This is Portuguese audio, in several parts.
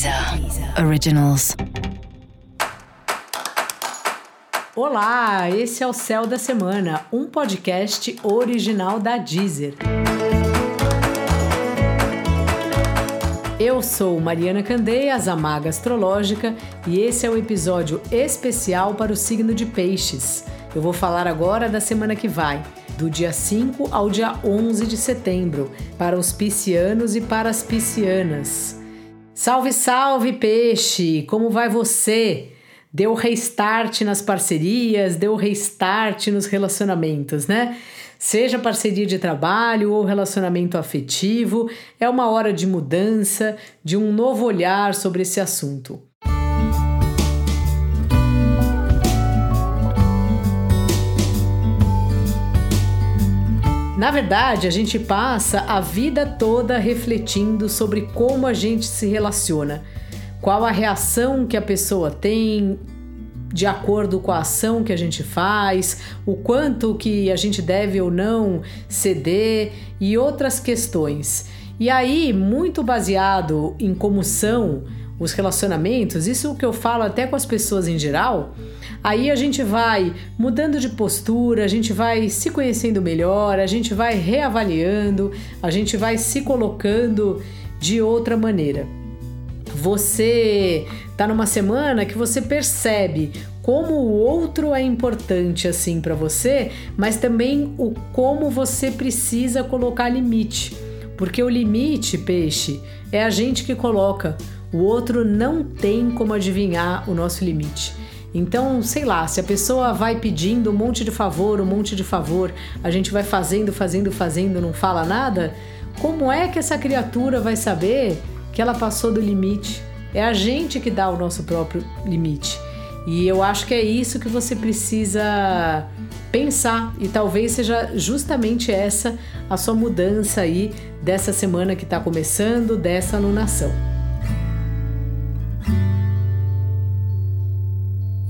Deezer Originals. Olá, esse é o Céu da Semana, um podcast original da Deezer. Eu sou Mariana Candeias, a Maga Astrológica, e esse é o um episódio especial para o signo de Peixes. Eu vou falar agora da semana que vai, do dia 5 ao dia 11 de setembro, para os piscianos e para as piscianas. Salve, salve, peixe! Como vai você? Deu restart nas parcerias, deu restart nos relacionamentos, né? Seja parceria de trabalho ou relacionamento afetivo, é uma hora de mudança, de um novo olhar sobre esse assunto. Na verdade, a gente passa a vida toda refletindo sobre como a gente se relaciona, qual a reação que a pessoa tem de acordo com a ação que a gente faz, o quanto que a gente deve ou não ceder e outras questões. E aí, muito baseado em como são os relacionamentos, isso é o que eu falo até com as pessoas em geral, aí a gente vai mudando de postura, a gente vai se conhecendo melhor, a gente vai reavaliando, a gente vai se colocando de outra maneira. Você tá numa semana que você percebe como o outro é importante assim para você, mas também o como você precisa colocar limite. Porque o limite, peixe, é a gente que coloca. O outro não tem como adivinhar o nosso limite. Então, sei lá, se a pessoa vai pedindo um monte de favor, um monte de favor, a gente vai fazendo, fazendo, fazendo, não fala nada, como é que essa criatura vai saber que ela passou do limite? É a gente que dá o nosso próprio limite. E eu acho que é isso que você precisa pensar e talvez seja justamente essa a sua mudança aí dessa semana que está começando, dessa alunação.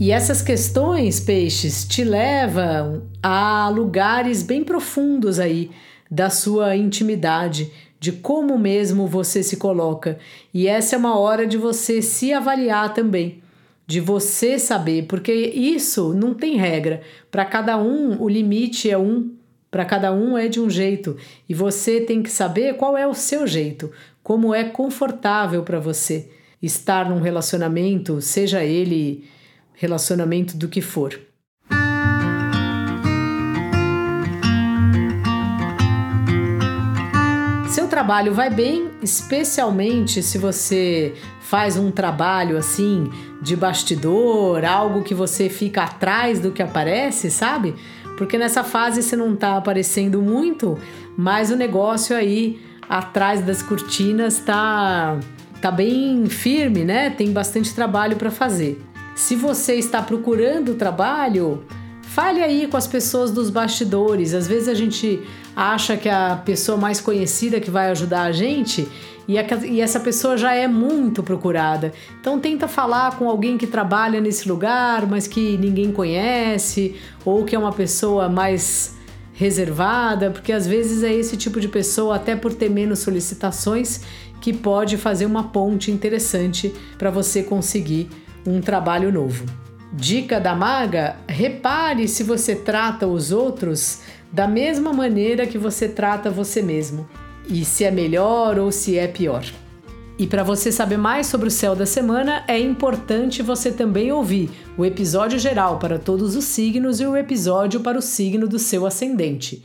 E essas questões, peixes, te levam a lugares bem profundos aí da sua intimidade, de como mesmo você se coloca. E essa é uma hora de você se avaliar também, de você saber, porque isso não tem regra. Para cada um, o limite é um, para cada um é de um jeito, e você tem que saber qual é o seu jeito, como é confortável para você estar num relacionamento, seja ele relacionamento do que for. Seu trabalho vai bem, especialmente se você faz um trabalho assim de bastidor, algo que você fica atrás do que aparece, sabe? Porque nessa fase você não está aparecendo muito, mas o negócio aí atrás das cortinas tá tá bem firme, né? Tem bastante trabalho para fazer. Se você está procurando trabalho, fale aí com as pessoas dos bastidores. Às vezes a gente acha que a pessoa mais conhecida que vai ajudar a gente e, a, e essa pessoa já é muito procurada. Então tenta falar com alguém que trabalha nesse lugar, mas que ninguém conhece, ou que é uma pessoa mais reservada, porque às vezes é esse tipo de pessoa, até por ter menos solicitações, que pode fazer uma ponte interessante para você conseguir um trabalho novo. Dica da maga: repare se você trata os outros da mesma maneira que você trata você mesmo e se é melhor ou se é pior. E para você saber mais sobre o céu da semana, é importante você também ouvir o episódio geral para todos os signos e o episódio para o signo do seu ascendente.